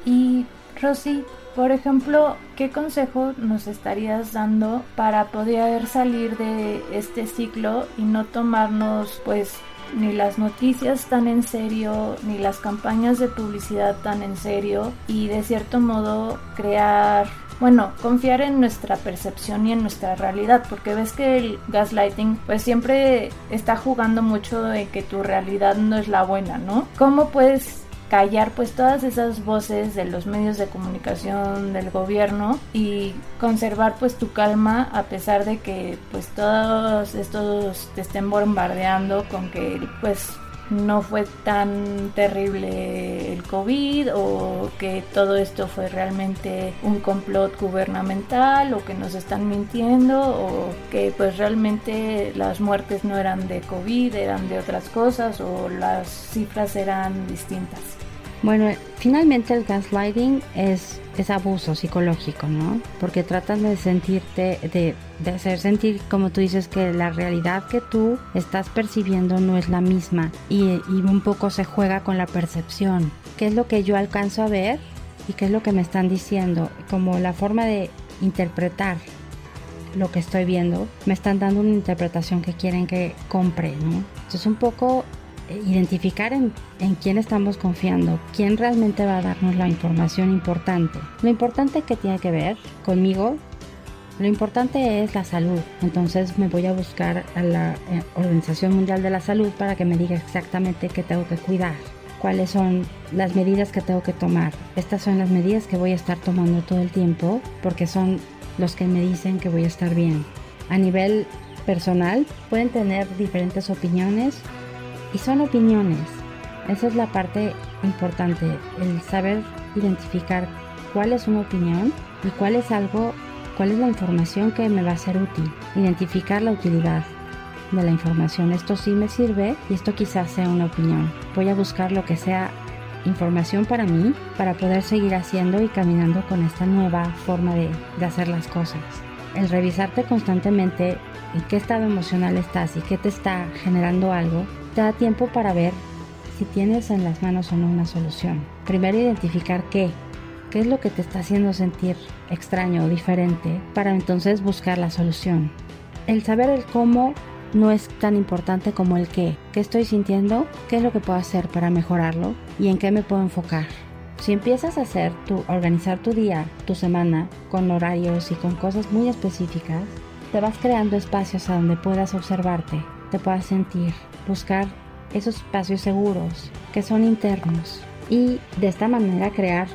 Speaker 4: Y Rosy, por ejemplo, ¿qué consejo nos estarías dando para poder salir de este ciclo y no tomarnos pues ni las noticias tan en serio, ni las campañas de publicidad tan en serio y de cierto modo crear bueno, confiar en nuestra percepción y en nuestra realidad, porque ves que el gaslighting pues siempre está jugando mucho de que tu realidad no es la buena, ¿no? ¿Cómo puedes callar pues todas esas voces de los medios de comunicación del gobierno y conservar pues tu calma a pesar de que pues todos estos te estén bombardeando con que pues no fue tan terrible el COVID o que todo esto fue realmente un complot gubernamental o que nos están mintiendo o que pues realmente las muertes no eran de COVID, eran de otras cosas o las cifras eran distintas.
Speaker 6: Bueno, finalmente el gaslighting es, es abuso psicológico, ¿no? Porque tratan de sentirte, de, de hacer sentir, como tú dices, que la realidad que tú estás percibiendo no es la misma y, y un poco se juega con la percepción. ¿Qué es lo que yo alcanzo a ver y qué es lo que me están diciendo? Como la forma de interpretar lo que estoy viendo, me están dando una interpretación que quieren que compre, ¿no? Entonces un poco identificar en, quién estamos confiando, quién realmente va a darnos la información importante. Lo importante que tiene que ver conmigo, lo importante es la salud. Entonces me voy a buscar a la eh, Organización Mundial de la Salud para que me diga exactamente qué tengo que cuidar, cuáles son las medidas que tengo que tomar. Estas son las medidas que voy a estar tomando todo el tiempo porque son los que me dicen que voy a estar bien. A nivel personal pueden tener diferentes opiniones y son opiniones. Esa es la parte importante, el saber identificar cuál es una opinión y cuál es algo, cuál es la información que me va a ser útil. Identificar la utilidad de la información. Esto sí me sirve y esto quizás sea una opinión. Voy a buscar lo que sea información para mí para poder seguir haciendo y caminando con esta nueva forma de, de hacer las cosas. El revisarte constantemente en qué estado emocional estás y qué te está generando algo te da tiempo para ver si tienes en las manos o no una solución. Primero identificar qué, qué es lo que te está haciendo sentir extraño o diferente para entonces buscar la solución. El saber el cómo no es tan importante como el qué. ¿Qué estoy sintiendo? ¿Qué es lo que puedo hacer para mejorarlo? ¿Y en qué me puedo enfocar? Si empiezas a hacer tu, organizar tu día, tu semana, con horarios y con cosas muy específicas, te vas creando espacios a donde puedas observarte, te puedas sentir, buscar esos espacios seguros que son internos y de esta manera crear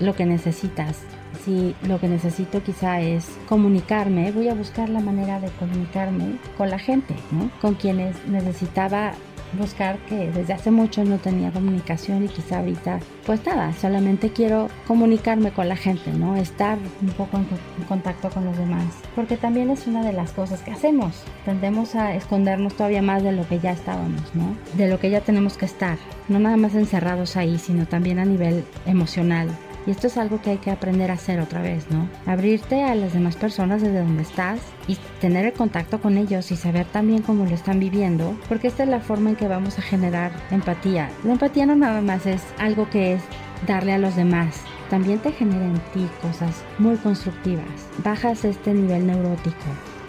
Speaker 6: lo que necesitas. Si lo que necesito quizá es comunicarme, voy a buscar la manera de comunicarme con la gente, con quienes necesitaba buscar que desde hace mucho no tenía comunicación y quizá ahorita pues nada, solamente quiero comunicarme con la gente, ¿no? Estar un poco en, contacto con los demás, porque también es una de las cosas que hacemos. Tendemos a escondernos todavía más de lo que ya estábamos, ¿no? De lo que ya tenemos que estar, no nada más encerrados ahí, sino también a nivel emocional. Y esto es algo que hay que aprender a hacer otra vez, ¿no? Abrirte a las demás personas desde donde estás y tener el contacto con ellos y saber también cómo lo están viviendo, porque esta es la forma en que vamos a generar empatía. La empatía no nada más es algo que es darle a los demás, también te genera en ti cosas muy constructivas. Bajas este nivel neurótico,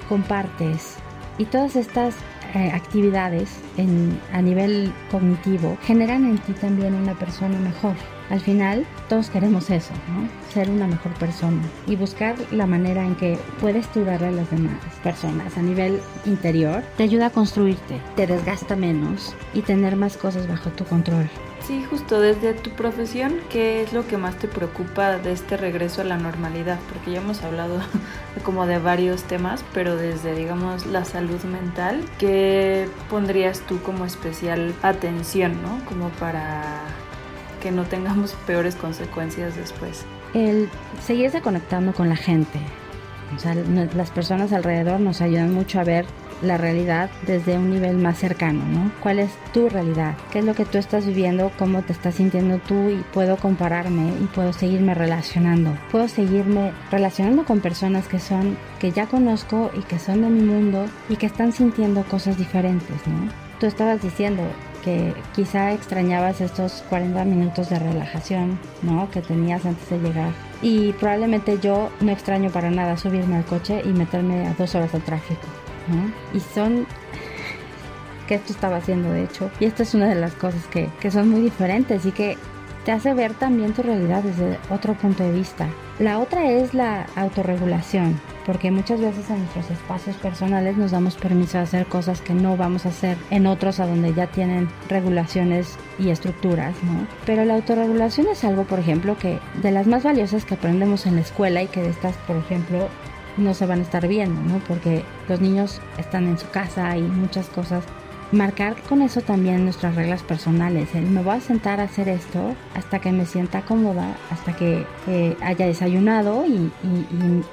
Speaker 6: compartes y todas estas eh, actividades en, a nivel cognitivo generan en ti también una persona mejor. Al final, todos queremos eso, ¿no? Ser una mejor persona y buscar la manera en que puedes tú a las demás personas a nivel interior te ayuda a construirte, te desgasta menos y tener más cosas bajo tu control.
Speaker 5: Sí, justo desde tu profesión, ¿qué es lo que más te preocupa de este regreso a la normalidad? Porque ya hemos hablado como de varios temas, pero desde, digamos, la salud mental, ¿qué pondrías tú como especial atención, ¿no? Como para que no tengamos peores consecuencias después.
Speaker 6: El seguirse conectando con la gente. O sea, las personas alrededor nos ayudan mucho a ver la realidad desde un nivel más cercano, ¿no? ¿Cuál es tu realidad? ¿Qué es lo que tú estás viviendo? ¿Cómo te estás sintiendo tú? Y puedo compararme y puedo seguirme relacionando. Puedo seguirme relacionando con personas que son, que ya conozco y que son de mi mundo y que están sintiendo cosas diferentes, ¿no? Tú estabas diciendo que quizá extrañabas estos 40 minutos de relajación, ¿no? Que tenías antes de llegar. Y probablemente yo no extraño para nada subirme al coche y meterme a dos horas al tráfico. Y son que esto estaba haciendo de hecho. Y esta es una de las cosas que, que son muy diferentes y que te hace ver también tu realidad desde otro punto de vista. La otra es la autorregulación, porque muchas veces en nuestros espacios personales nos damos permiso de hacer cosas que no vamos a hacer en otros a donde ya tienen regulaciones y estructuras, ¿no? Pero la autorregulación es algo, por ejemplo, que de las más valiosas que aprendemos en la escuela y que de estas, por ejemplo, no se van a estar viendo, ¿no? Porque los niños están en su casa y muchas cosas. Marcar con eso también nuestras reglas personales. me voy a sentar a hacer esto hasta que me sienta cómoda, hasta que eh, haya desayunado y,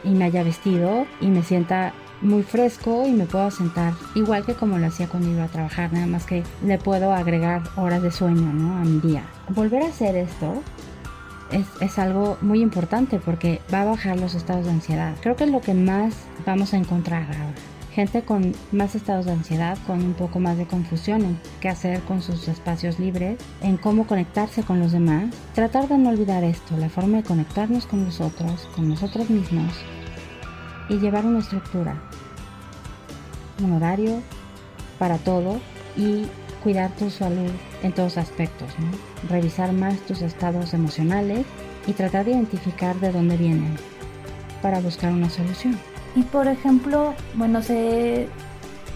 Speaker 6: me haya vestido y me sienta muy fresco y me puedo sentar igual que como lo hacía cuando iba a trabajar, nada más que le puedo agregar horas de sueño a mi día. Volver a hacer esto es, algo muy importante porque va a bajar los estados de ansiedad. Creo que es lo que más vamos a encontrar ahora. Gente con más estados de ansiedad, con un poco más de confusión en qué hacer con sus espacios libres, en cómo conectarse con los demás. Tratar de no olvidar esto, la forma de conectarnos con nosotros, con nosotros mismos y llevar una estructura, un horario para todo y cuidar tu salud en todos aspectos, revisar más tus estados emocionales y tratar de identificar de dónde vienen para buscar una solución.
Speaker 4: Y por ejemplo, bueno, se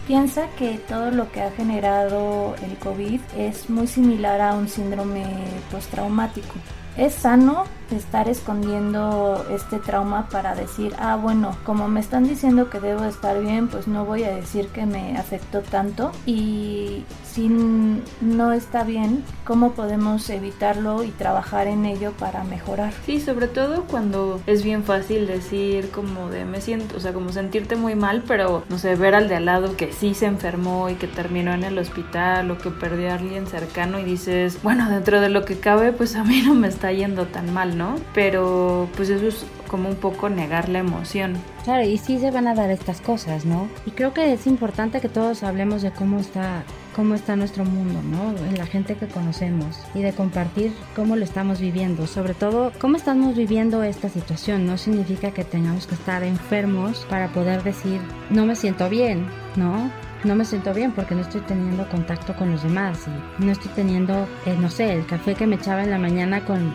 Speaker 4: piensa que todo lo que ha generado el COVID es muy similar a un síndrome postraumático. Es sano estar escondiendo este trauma para decir, ah, bueno, como me están diciendo que debo estar bien, pues no voy a decir que me afectó tanto. Y si no está bien, ¿cómo podemos evitarlo y trabajar en ello para mejorar?
Speaker 5: Sí, sobre todo cuando es bien fácil decir como de me siento, o sea, como sentirte muy mal, pero no sé, ver al de al lado que sí se enfermó y que terminó en el hospital o que perdió a alguien cercano y dices, bueno, dentro de lo que cabe, pues a mí no me está yendo tan mal, ¿no? Pero pues eso es como un poco negar la emoción.
Speaker 6: Claro, y sí se van a dar estas cosas, ¿no? Y creo que es importante que todos hablemos de cómo está cómo está nuestro mundo, ¿no? En la gente que conocemos y de compartir cómo lo estamos viviendo, sobre todo cómo estamos viviendo esta situación. No significa que tengamos que estar enfermos para poder decir no me siento bien, ¿no? no me siento bien porque no estoy teniendo contacto con los demás y no estoy teniendo, eh, no sé, el café que me echaba en la mañana con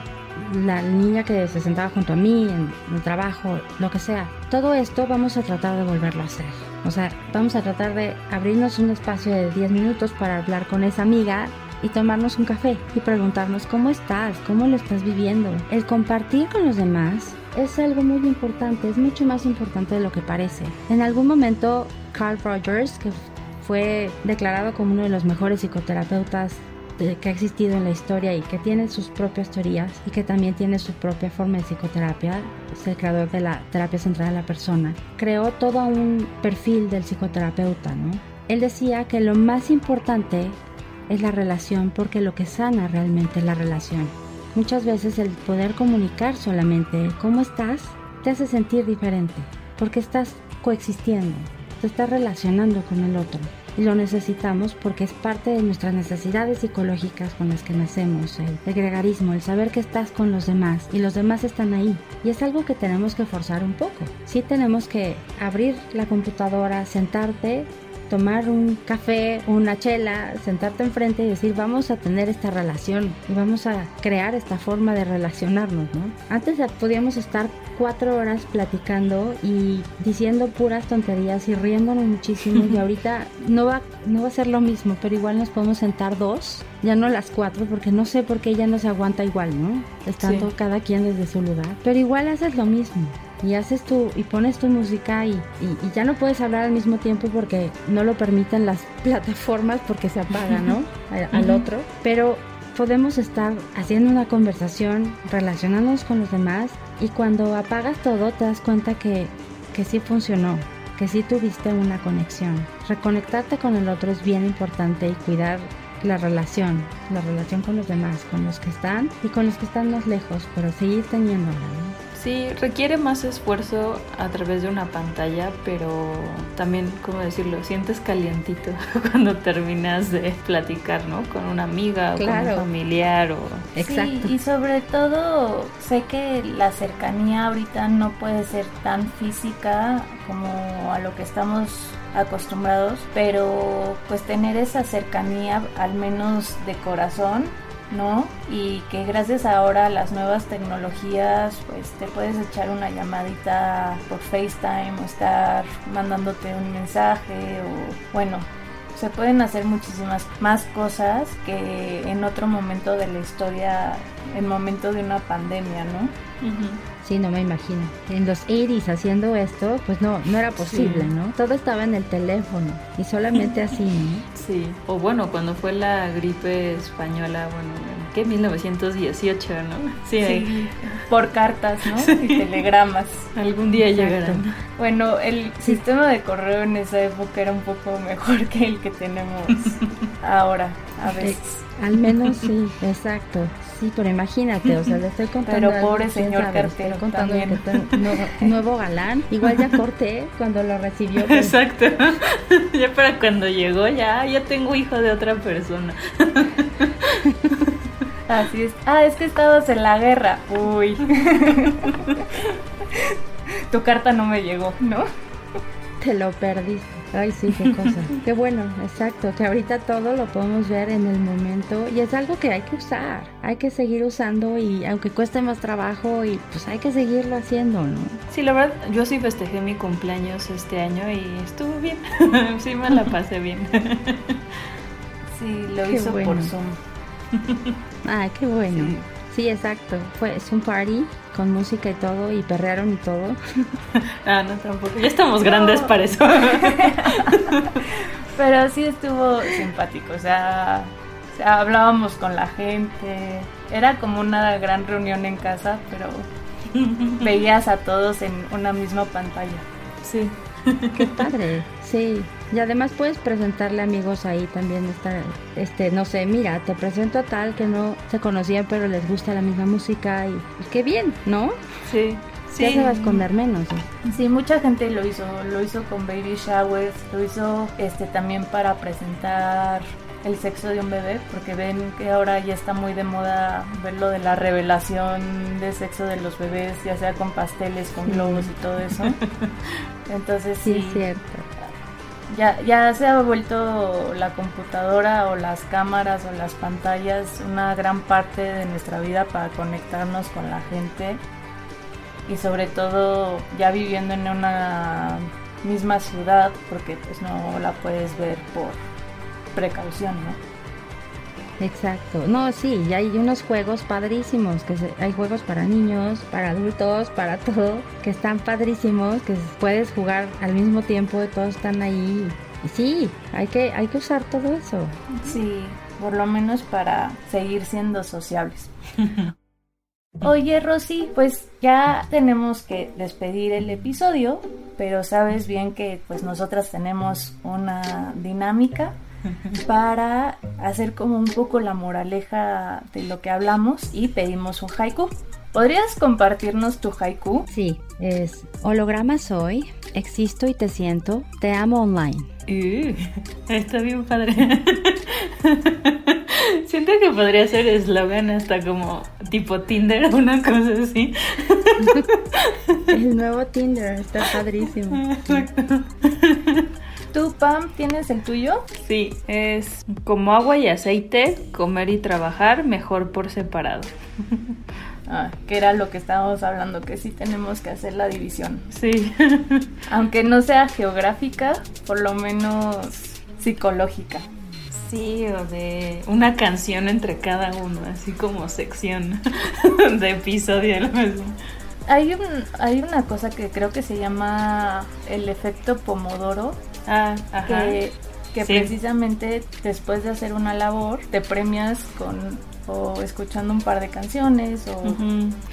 Speaker 6: la niña que se sentaba junto a mí en el trabajo, lo que sea. Todo esto vamos a tratar de volverlo a hacer. O sea, vamos a tratar de abrirnos un espacio de 10 minutos para hablar con esa amiga y tomarnos un café y preguntarnos cómo estás, cómo lo estás viviendo. El compartir con los demás es algo muy importante, es mucho más importante de lo que parece. En algún momento, Carl Rogers, que fue declarado como uno de los mejores psicoterapeutas que ha existido en la historia y que tiene sus propias teorías y que también tiene su propia forma de psicoterapia, es el creador de la terapia central de la persona, creó todo un perfil del psicoterapeuta, ¿no? Él decía que lo más importante es la relación porque lo que sana realmente es la relación. Muchas veces el poder comunicar solamente cómo estás te hace sentir diferente, porque estás coexistiendo, te estás relacionando con el otro. Y lo necesitamos porque es parte de nuestras necesidades psicológicas con las que nacemos, el, gregarismo, el saber que estás con los demás y los demás están ahí. Y es algo que tenemos que forzar un poco. Sí tenemos que abrir la computadora, sentarte tomar un café, una chela, sentarte enfrente y decir vamos a tener esta relación y vamos a crear esta forma de relacionarnos, ¿no? Antes podíamos estar cuatro horas platicando y diciendo puras tonterías y riéndonos muchísimo y ahorita no va, no va a ser lo mismo, pero igual nos podemos sentar dos, ya no las cuatro, porque no sé por qué ella no se aguanta igual, ¿no? Estando cada quien desde su lugar, pero igual haces lo mismo y haces tu y pones tu música y, ya no puedes hablar al mismo tiempo porque no lo permiten las plataformas porque se apaga, ¿no? al otro, pero podemos estar haciendo una conversación, relacionándonos con los demás y cuando apagas todo te das cuenta que, que sí funcionó, que sí tuviste una conexión. Reconectarte con el otro es bien importante y cuidar la relación, la relación con los demás, con los que están y con los que están más lejos, pero seguir teniéndola. ¿no?
Speaker 5: Sí, requiere más esfuerzo a través de una pantalla, pero también, ¿cómo decirlo? Sientes calientito cuando terminas de platicar, ¿no? Con una amiga o con un familiar o...
Speaker 4: Exacto. Sí, y sobre todo sé que la cercanía ahorita no puede ser tan física como a lo que estamos acostumbrados, pero pues tener esa cercanía al menos de corazón ¿no? Y que gracias ahora a las nuevas tecnologías, pues te puedes echar una llamadita por FaceTime o estar mandándote un mensaje o bueno, se pueden hacer muchísimas más cosas que en otro momento de la historia, en momento de una pandemia, ¿no?
Speaker 6: Sí, no me imagino. En los 80 haciendo esto, pues no, no era posible, ¿no? Todo estaba en el teléfono y solamente así, ¿no?
Speaker 5: Sí, o bueno, cuando fue la gripe española, bueno, ¿qué? 1918, ¿no?
Speaker 4: Sí, por cartas, ¿no? Y telegramas.
Speaker 5: Algún día llegarán.
Speaker 4: Bueno, el sistema de correo en esa época era un poco mejor que el que tenemos ahora, a veces.
Speaker 6: Al menos sí, exacto. Sí, pero imagínate, o sea, le estoy contando.
Speaker 4: Pero pobre señor cartero contando también.
Speaker 6: Que nuevo, galán. Igual ya corté cuando lo recibió.
Speaker 5: Exacto. ya para cuando llegó, ya, ya tengo hijo de otra persona.
Speaker 4: Así es. Ah, es que estabas en la guerra. Uy. tu carta no me llegó, ¿no?
Speaker 6: Te lo perdiste. Ay, sí, qué cosa. qué bueno, exacto. Que ahorita todo lo podemos ver en el momento y es algo que hay que usar. Hay que seguir usando y aunque cueste más trabajo y pues hay que seguirlo haciendo, ¿no?
Speaker 5: Sí, la verdad, yo sí festejé mi cumpleaños este año y estuvo bien. sí, me la pasé bien.
Speaker 4: sí, lo hizo por Zoom.
Speaker 6: ah, qué bueno. Sí, exacto. Fue, es un party con música y todo y perrearon y todo.
Speaker 5: ah, no, tampoco. Ya estamos grandes para eso.
Speaker 4: pero sí estuvo simpático. O sea, hablábamos con la gente. Era como una gran reunión en casa, pero veías a todos en una misma pantalla.
Speaker 5: Sí.
Speaker 6: Qué padre. Sí, y además puedes presentarle amigos ahí también, está, este, no sé, mira, te presento a tal que no se conocían pero les gusta la misma música y, qué bien, ¿no?
Speaker 5: Sí.
Speaker 6: Sí. Ya se va a esconder menos.
Speaker 4: Sí, mucha gente lo hizo, lo hizo con baby showers, lo hizo este también para presentar el sexo de un bebé, porque ven que ahora ya está muy de moda ver lo de la revelación de sexo de los bebés, ya sea con pasteles, con globos y todo eso. Entonces sí,
Speaker 6: sí cierto
Speaker 4: ya, ya se ha vuelto la computadora o las cámaras o las pantallas una gran parte de nuestra vida para conectarnos con la gente y sobre todo ya viviendo en una misma ciudad porque pues no la puedes ver por precaución, ¿no?
Speaker 6: Exacto. No, sí, y hay unos juegos padrísimos, que hay juegos para niños, para adultos, para todo, que están padrísimos, que puedes jugar al mismo tiempo, todos están ahí. Y sí, hay que, hay que usar todo eso.
Speaker 4: Sí, por lo menos para seguir siendo sociables. Oye, Rosy, pues ya tenemos que despedir el episodio, pero sabes bien que pues nosotras tenemos una dinámica para hacer como un poco la moraleja de lo que hablamos y pedimos un haiku. ¿Podrías compartirnos tu haiku?
Speaker 6: Sí, es holograma soy, existo y te siento, te amo online.
Speaker 5: Uh, está bien padre. Siento que podría ser eslogan hasta como tipo Tinder, una cosa así.
Speaker 6: El nuevo Tinder, está padrísimo.
Speaker 4: ¿Tú, Pam, tienes el tuyo?
Speaker 5: Sí, es como agua y aceite, comer y trabajar, mejor por separado.
Speaker 4: Ah, que era lo que estábamos hablando, que sí tenemos que hacer la división.
Speaker 5: Sí.
Speaker 4: Aunque no sea geográfica, por lo menos psicológica.
Speaker 5: Sí, o de una canción entre cada uno, así como sección de episodio.
Speaker 4: Hay, un, hay una cosa que creo que se llama el efecto Pomodoro,
Speaker 5: Ah, ajá.
Speaker 4: que, que
Speaker 5: Sí.
Speaker 4: precisamente después de hacer una labor te premias con o escuchando un par de canciones o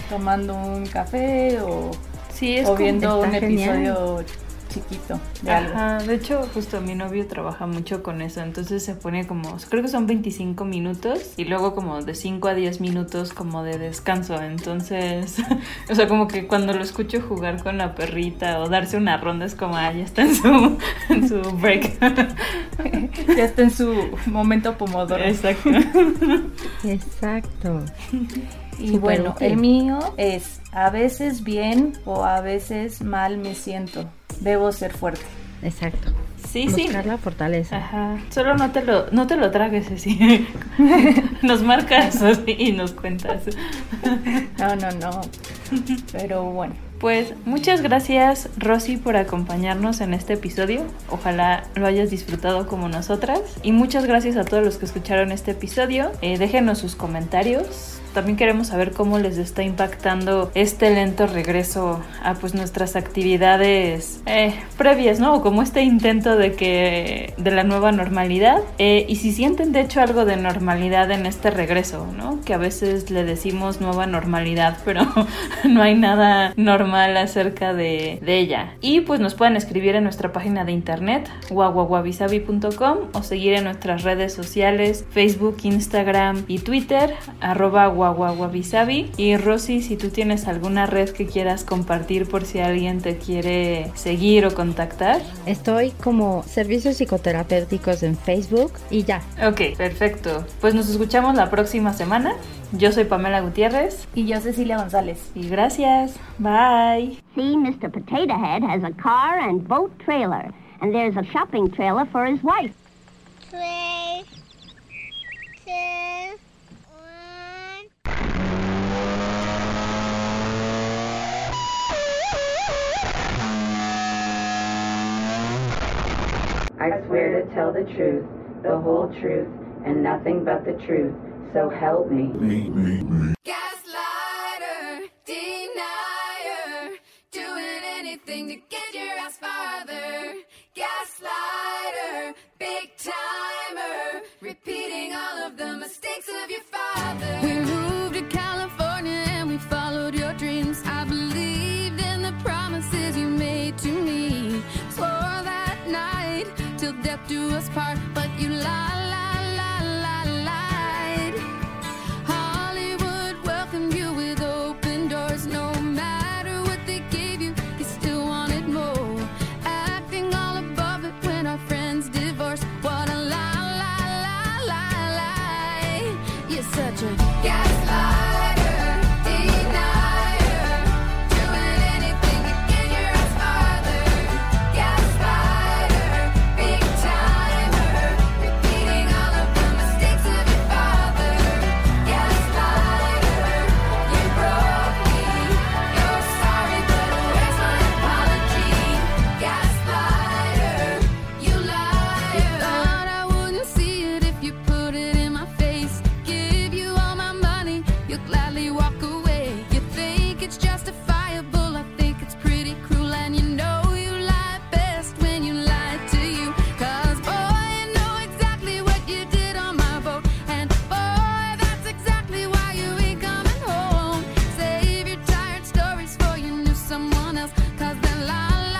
Speaker 4: tomando un café o,
Speaker 5: Sí,
Speaker 4: viendo un
Speaker 6: genial.
Speaker 4: episodio chiquito de algo.
Speaker 5: Ajá, de hecho, justo mi novio trabaja mucho con eso, entonces se pone como, creo que son 25 minutos y luego como de 5 a 10 minutos como de descanso, entonces, o sea, como que cuando lo escucho jugar con la perrita o darse una ronda es como, ah, ya está en su, en su break.
Speaker 4: Ya está en su momento Pomodoro.
Speaker 5: Exacto.
Speaker 6: Exacto.
Speaker 4: Y bueno,
Speaker 6: útil.
Speaker 4: el mío es a veces bien o a veces mal me siento. Debo ser fuerte.
Speaker 6: Exacto.
Speaker 5: Sí, sí.
Speaker 6: Buscar la fortaleza.
Speaker 5: Ajá. Solo no te lo, no te lo tragues así. Nos marcas así y nos cuentas.
Speaker 4: No, no, no. Pero bueno.
Speaker 5: Pues muchas gracias Rosy por acompañarnos en este episodio. Ojalá lo hayas disfrutado como nosotras. Y muchas gracias a todos los que escucharon este episodio. Eh, déjenos sus comentarios. También queremos saber cómo les está impactando este lento regreso a pues nuestras actividades eh, previas, ¿no? O como este intento de que de la nueva normalidad. Eh, y si sienten de hecho algo de normalidad en este regreso, ¿no? Que a veces le decimos nueva normalidad, pero no hay nada normal acerca de, de ella. Y pues nos pueden escribir en nuestra página de internet guaguaguabisabi.com o seguir en nuestras redes sociales Facebook, Instagram y Twitter arroba guaguaguabisabi. Y Rosy, si tú tienes alguna red que quieras compartir por si alguien te quiere seguir o contactar.
Speaker 6: Estoy como servicios psicoterapéuticos en Facebook y ya.
Speaker 5: Ok, perfecto. Pues nos escuchamos la próxima semana. Yo soy Pamela Gutiérrez
Speaker 4: Y yo, Cecilia González.
Speaker 5: y gracias. Bye.
Speaker 7: See, Mr. Potato Head has a car and boat trailer, and there's a shopping trailer for his wife.
Speaker 8: Three, two,
Speaker 9: I swear to tell the truth, the whole truth, and nothing but the truth. So help me.
Speaker 10: Gaslighter, coolest part. gotas de la